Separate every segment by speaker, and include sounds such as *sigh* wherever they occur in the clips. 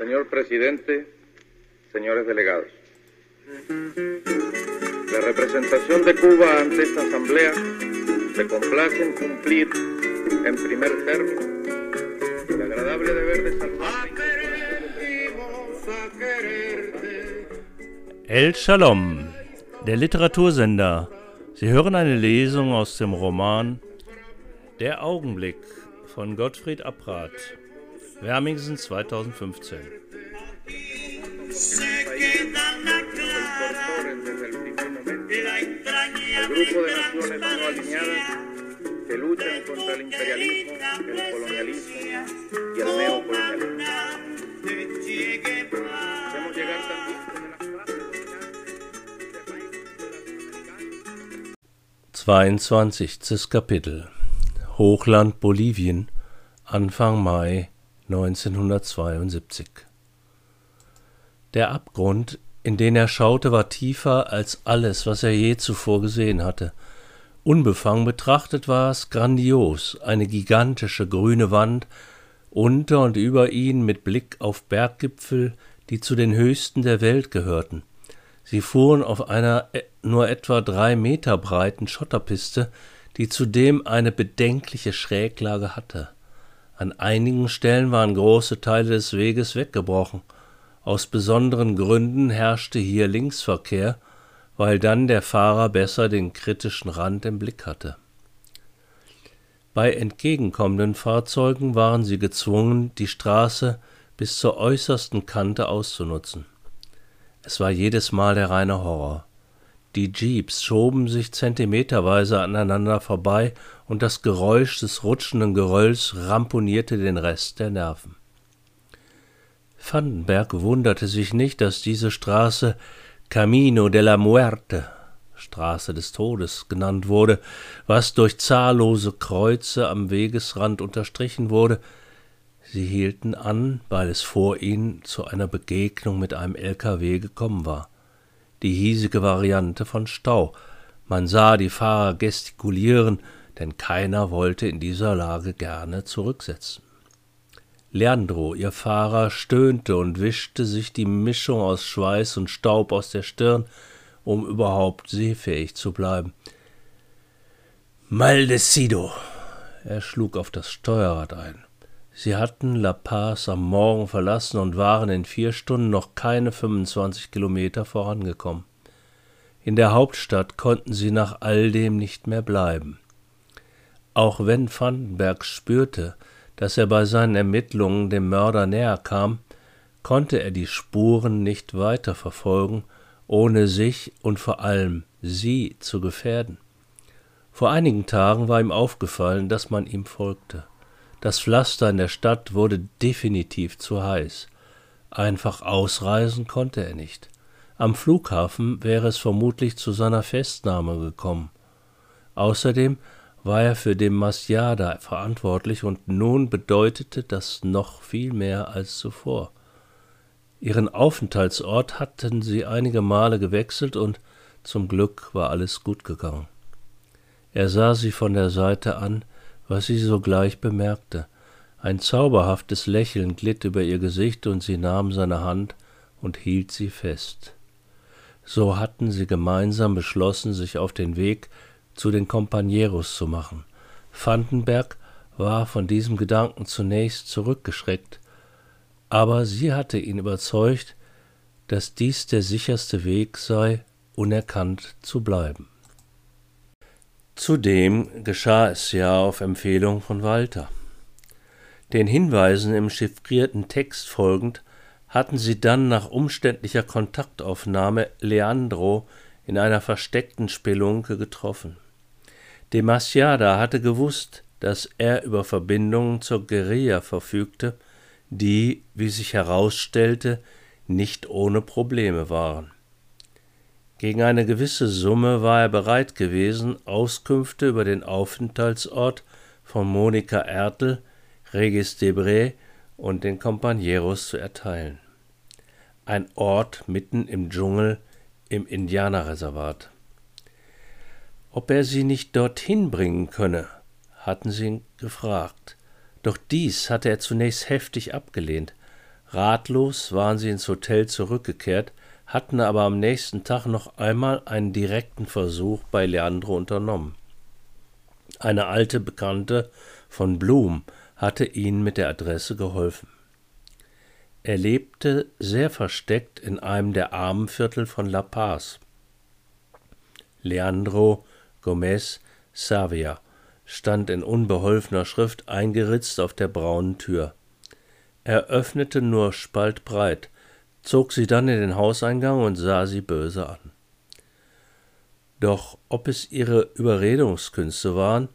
Speaker 1: Señor presidente, señores delegados. La representación de Cuba ante esta asamblea se complace en cumplir en primer término el agradable deber de salvar.
Speaker 2: El Shalom, der Literatursender. Sie hören eine Lesung aus dem Roman Der Augenblick von Gottfried Abrath, Wermingsen 2015.
Speaker 1: El grupo de naciones no alineadas que luchan contra el imperialismo, el colonialismo y el neocolonialismo. Hacemos llegar también desde las clases
Speaker 2: 22. Kapitel Hochland Bolivien Anfang Mai 1972 Der Abgrund in den er schaute, war tiefer als alles, was er je zuvor gesehen hatte. Unbefangen betrachtet war es grandios, eine gigantische grüne Wand, unter und über ihn mit Blick auf Berggipfel, die zu den höchsten der Welt gehörten. Sie fuhren auf einer e, nur etwa drei Meter breiten Schotterpiste, die zudem eine bedenkliche Schräglage hatte. An einigen Stellen waren große Teile des Weges weggebrochen – aus besonderen Gründen herrschte hier Linksverkehr, weil dann der Fahrer besser den kritischen Rand im Blick hatte. Bei entgegenkommenden Fahrzeugen waren sie gezwungen, die Straße bis zur äußersten Kante auszunutzen. Es war jedes Mal der reine Horror. Die Jeeps schoben sich zentimeterweise aneinander vorbei und das Geräusch des rutschenden Gerölls ramponierte den Rest der Nerven. Vandenberg wunderte sich nicht, dass diese Straße Camino de la Muerte, Straße des Todes, genannt wurde, was durch zahllose Kreuze am Wegesrand unterstrichen wurde. Sie hielten an, weil es vor ihnen zu einer Begegnung mit einem LKW gekommen war. Die hiesige Variante von Stau. Man sah die Fahrer gestikulieren, denn keiner wollte in dieser Lage gerne zurücksetzen. Leandro, ihr Fahrer, stöhnte und wischte sich die Mischung aus Schweiß und Staub aus der Stirn, um überhaupt seefähig zu bleiben. Maldecido! Er schlug auf das Steuerrad ein. Sie hatten La Paz am Morgen verlassen und waren in vier Stunden noch keine 25 Kilometer vorangekommen. In der Hauptstadt konnten sie nach all dem nicht mehr bleiben. Auch wenn Vandenberg spürte, dass er bei seinen Ermittlungen dem Mörder näher kam, konnte er die Spuren nicht weiter verfolgen, ohne sich und vor allem sie zu gefährden. Vor einigen Tagen war ihm aufgefallen, dass man ihm folgte. Das Pflaster in der Stadt wurde definitiv zu heiß. Einfach ausreisen konnte er nicht. Am Flughafen wäre es vermutlich zu seiner Festnahme gekommen. Außerdem war er für den Masjada verantwortlich und nun bedeutete das noch viel mehr als zuvor. Ihren Aufenthaltsort hatten sie einige Male gewechselt und zum Glück war alles gut gegangen. Er sah sie von der Seite an, was sie sogleich bemerkte. Ein zauberhaftes Lächeln glitt über ihr Gesicht und sie nahm seine Hand und hielt sie fest. So hatten sie gemeinsam beschlossen, sich auf den Weg zu den Companeros zu machen. Vandenberg war von diesem Gedanken zunächst zurückgeschreckt, aber sie hatte ihn überzeugt, dass dies der sicherste Weg sei, unerkannt zu bleiben. Zudem geschah es ja auf Empfehlung von Walter. Den Hinweisen im chiffrierten Text folgend hatten sie dann nach umständlicher Kontaktaufnahme Leandro in einer versteckten Spelunke getroffen. De Masiada hatte gewusst, dass er über Verbindungen zur Guerilla verfügte, die, wie sich herausstellte, nicht ohne Probleme waren. Gegen eine gewisse Summe war er bereit gewesen, Auskünfte über den Aufenthaltsort von Monika Ertel, Regis Debré und den Companeros zu erteilen. Ein Ort mitten im Dschungel im Indianerreservat. Ob er sie nicht dorthin bringen könne, hatten sie ihn gefragt. Doch dies hatte er zunächst heftig abgelehnt. Ratlos waren sie ins Hotel zurückgekehrt, hatten aber am nächsten Tag noch einmal einen direkten Versuch bei Leandro unternommen. Eine alte Bekannte von Blum hatte ihnen mit der Adresse geholfen. Er lebte sehr versteckt in einem der Armenviertel von La Paz. Leandro Gomez Savia stand in unbeholfener Schrift eingeritzt auf der braunen Tür. Er öffnete nur spaltbreit, zog sie dann in den Hauseingang und sah sie böse an. Doch ob es ihre Überredungskünste waren,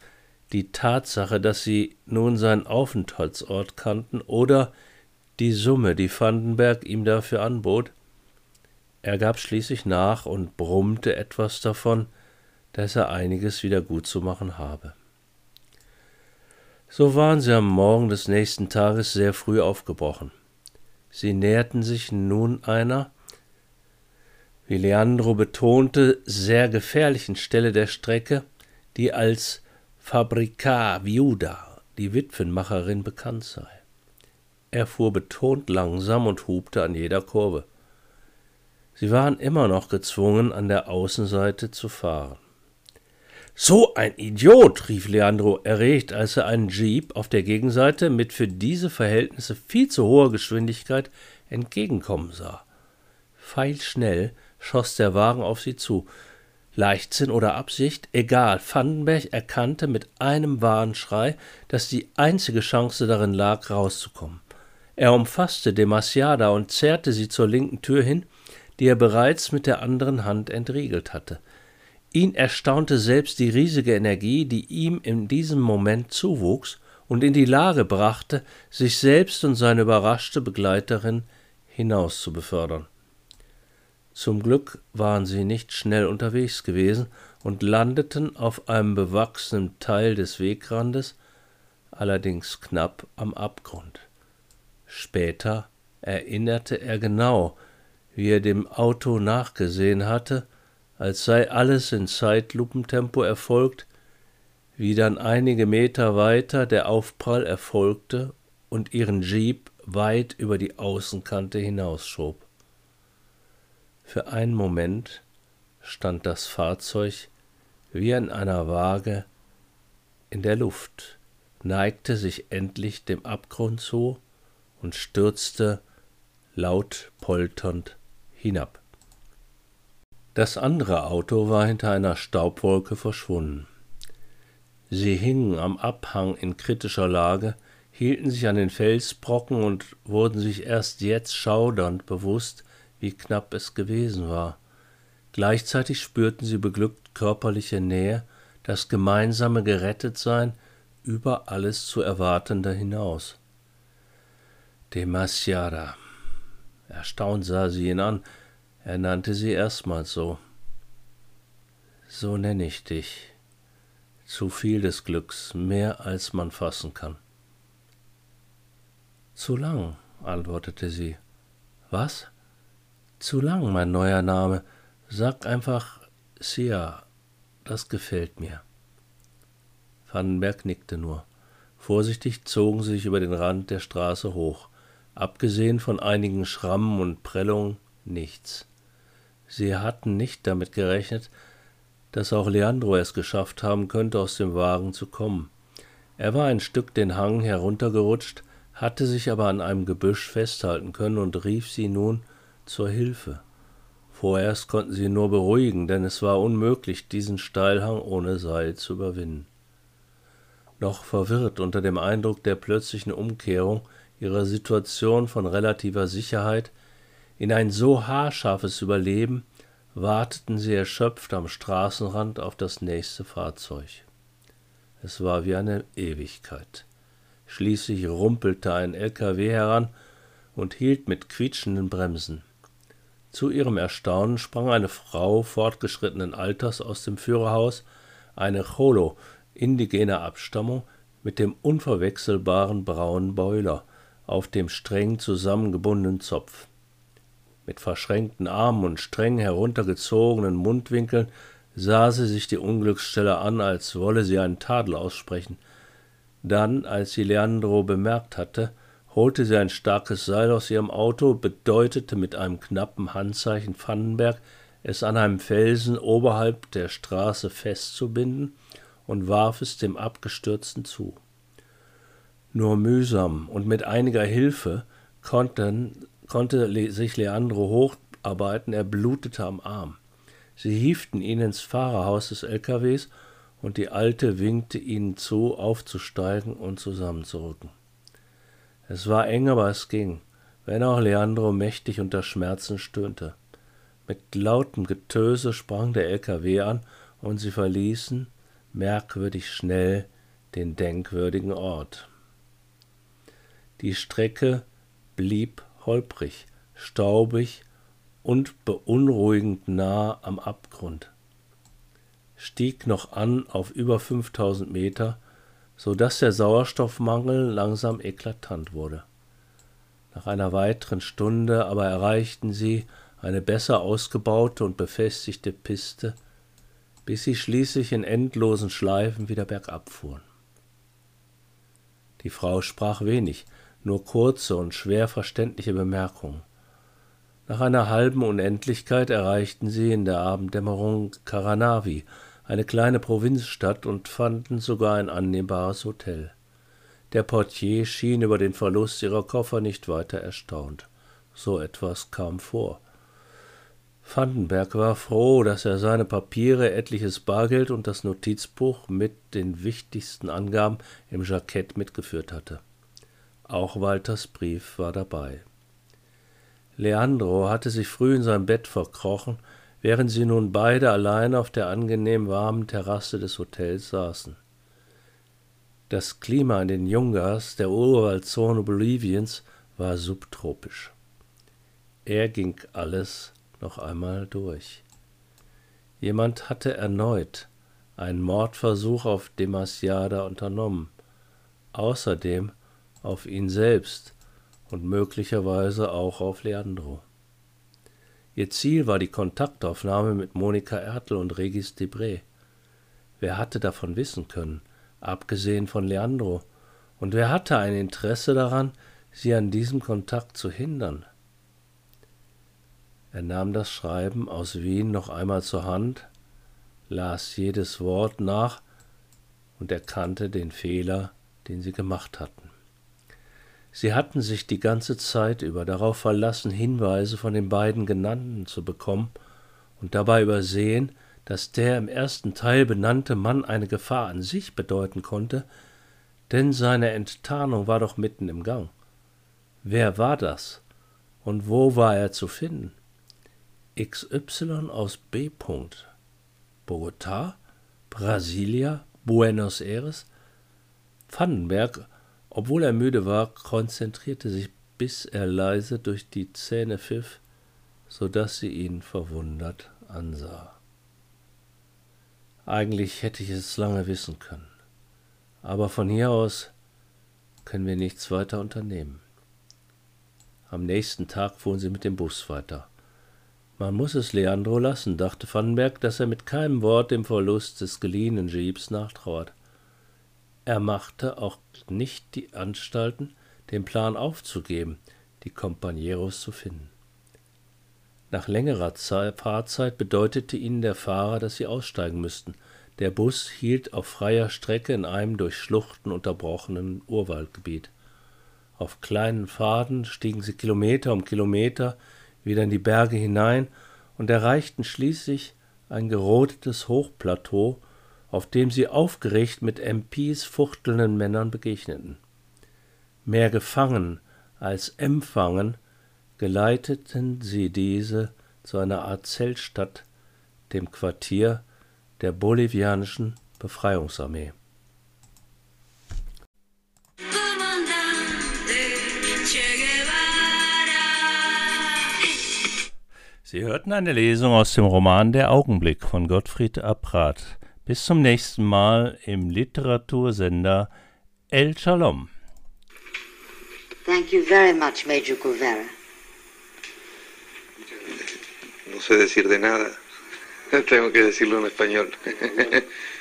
Speaker 2: die Tatsache, dass sie nun seinen Aufenthaltsort kannten oder die Summe, die Vandenberg ihm dafür anbot, er gab schließlich nach und brummte etwas davon, dass er einiges wieder gut zu machen habe. So waren sie am Morgen des nächsten Tages sehr früh aufgebrochen. Sie näherten sich nun einer, wie Leandro betonte, sehr gefährlichen Stelle der Strecke, die als Fabrica Viuda, die Witwenmacherin, bekannt sei. Er fuhr betont langsam und hubte an jeder Kurve. Sie waren immer noch gezwungen, an der Außenseite zu fahren. So ein Idiot, rief Leandro erregt, als er einen Jeep auf der Gegenseite mit für diese Verhältnisse viel zu hoher Geschwindigkeit entgegenkommen sah. Pfeilschnell schoss der Wagen auf sie zu. Leichtsinn oder Absicht, egal, Vandenberg erkannte mit einem Warnschrei, dass die einzige Chance darin lag, rauszukommen. Er umfasste Demasiada und zerrte sie zur linken Tür hin, die er bereits mit der anderen Hand entriegelt hatte. Ihn erstaunte selbst die riesige Energie, die ihm in diesem Moment zuwuchs und in die Lage brachte, sich selbst und seine überraschte Begleiterin hinaus zu befördern. Zum Glück waren sie nicht schnell unterwegs gewesen und landeten auf einem bewachsenen Teil des Wegrandes, allerdings knapp am Abgrund. Später erinnerte er genau, wie er dem Auto nachgesehen hatte, als sei alles in Zeitlupentempo erfolgt, wie dann einige Meter weiter der Aufprall erfolgte und ihren Jeep weit über die Außenkante hinausschob. Für einen Moment stand das Fahrzeug wie in einer Waage in der Luft, neigte sich endlich dem Abgrund zu und stürzte laut polternd hinab. Das andere Auto war hinter einer Staubwolke verschwunden. Sie hingen am Abhang in kritischer Lage, hielten sich an den Felsbrocken und wurden sich erst jetzt schaudernd bewusst, wie knapp es gewesen war. Gleichzeitig spürten sie beglückt körperliche Nähe, das gemeinsame Gerettetsein über alles zu Erwartende hinaus. Demasiada. Erstaunt sah sie ihn an. Er nannte sie erstmals so. So nenne ich dich. Zu viel des Glücks, mehr als man fassen kann. Zu lang, antwortete sie. Was? Zu lang, mein neuer Name. Sag einfach Sia, das gefällt mir. Vandenberg nickte nur. Vorsichtig zogen sie sich über den Rand der Straße hoch. Abgesehen von einigen Schrammen und Prellungen nichts. Sie hatten nicht damit gerechnet, dass auch Leandro es geschafft haben könnte, aus dem Wagen zu kommen. Er war ein Stück den Hang heruntergerutscht, hatte sich aber an einem Gebüsch festhalten können und rief sie nun zur Hilfe. Vorerst konnten sie ihn nur beruhigen, denn es war unmöglich, diesen Steilhang ohne Seil zu überwinden. Noch verwirrt unter dem Eindruck der plötzlichen Umkehrung ihrer Situation von relativer Sicherheit in ein so haarscharfes Überleben, warteten sie erschöpft am Straßenrand auf das nächste Fahrzeug. Es war wie eine Ewigkeit. Schließlich rumpelte ein LKW heran und hielt mit quietschenden Bremsen. Zu ihrem Erstaunen sprang eine Frau fortgeschrittenen Alters aus dem Führerhaus, eine Cholo indigener Abstammung mit dem unverwechselbaren braunen Boiler, auf dem streng zusammengebundenen Zopf. Mit verschränkten Armen und streng heruntergezogenen Mundwinkeln sah sie sich die Unglücksstelle an, als wolle sie einen Tadel aussprechen. Dann, als sie Leandro bemerkt hatte, holte sie ein starkes Seil aus ihrem Auto, bedeutete mit einem knappen Handzeichen Vandenberg, es an einem Felsen oberhalb der Straße festzubinden und warf es dem Abgestürzten zu. Nur mühsam und mit einiger Hilfe konnten, konnte sich Leandro hocharbeiten, er blutete am Arm. Sie hieften ihn ins Fahrerhaus des LKWs und die Alte winkte ihnen zu, aufzusteigen und zusammenzurücken. Es war eng, aber es ging, wenn auch Leandro mächtig unter Schmerzen stöhnte. Mit lautem Getöse sprang der LKW an und sie verließen, merkwürdig schnell, den denkwürdigen Ort. Die Strecke blieb holprig, staubig und beunruhigend nah am Abgrund, stieg noch an auf über 5000 Meter, so dass der Sauerstoffmangel langsam eklatant wurde. Nach einer weiteren Stunde aber erreichten sie eine besser ausgebaute und befestigte Piste, bis sie schließlich in endlosen Schleifen wieder bergab fuhren. Die Frau sprach wenig, nur kurze und schwer verständliche Bemerkungen. Nach einer halben Unendlichkeit erreichten sie in der Abenddämmerung Karanavi, eine kleine Provinzstadt, und fanden sogar ein annehmbares Hotel. Der Portier schien über den Verlust ihrer Koffer nicht weiter erstaunt. So etwas kam vor. Vandenberg war froh, dass er seine Papiere, etliches Bargeld und das Notizbuch mit den wichtigsten Angaben im Jackett mitgeführt hatte. Auch Walters Brief war dabei. Leandro hatte sich früh in sein Bett verkrochen, während sie nun beide allein auf der angenehm warmen Terrasse des Hotels saßen. Das Klima in den Yungas, der Urwaldzone Boliviens, war subtropisch. Er ging alles noch einmal durch. Jemand hatte erneut einen Mordversuch auf Demasiada unternommen, außerdem auf ihn selbst und möglicherweise auch auf Leandro. Ihr Ziel war die Kontaktaufnahme mit Monika Ertel und Regis Debré. Wer hatte davon wissen können, abgesehen von Leandro? Und wer hatte ein Interesse daran, sie an diesem Kontakt zu hindern? Er nahm das Schreiben aus Wien noch einmal zur Hand, las jedes Wort nach und erkannte den Fehler, den sie gemacht hatten. Sie hatten sich die ganze Zeit über darauf verlassen, Hinweise von den beiden Genannten zu bekommen und dabei übersehen, dass der im ersten Teil benannte Mann eine Gefahr an sich bedeuten konnte, denn seine Enttarnung war doch mitten im Gang. Wer war das? Und wo war er zu finden? XY aus B. Bogotá, Brasilia, Buenos Aires. Vandenberg, obwohl er müde war, konzentrierte sich, bis er leise durch die Zähne pfiff, so dass sie ihn verwundert ansah. Eigentlich hätte ich es lange wissen können, aber von hier aus können wir nichts weiter unternehmen. Am nächsten Tag fuhren sie mit dem Bus weiter. Man muss es Leandro lassen, dachte Vandenberg, dass er mit keinem Wort dem Verlust des geliehenen Jeeps nachtrauert. Er machte auch nicht die Anstalten, den Plan aufzugeben, die Companeros zu finden. Nach längerer Zeit, Fahrzeit bedeutete ihnen der Fahrer, dass sie aussteigen müssten. Der Bus hielt auf freier Strecke in einem durch Schluchten unterbrochenen Urwaldgebiet. Auf kleinen Pfaden stiegen sie Kilometer um Kilometer wieder in die Berge hinein und erreichten schließlich ein gerodetes Hochplateau, auf dem sie aufgeregt mit MPs fuchtelnden Männern begegneten. Mehr gefangen als empfangen geleiteten sie diese zu einer Art Zeltstadt, dem Quartier der bolivianischen Befreiungsarmee. Sie hörten eine Lesung aus dem Roman Der Augenblick von Gottfried Apprat. Bis zum nächsten Mal im Literatursender El Shalom.
Speaker 3: Thank you very much, Major Guevara.
Speaker 1: No sé decir de nada. *laughs* Tengo que decirlo en español. *laughs*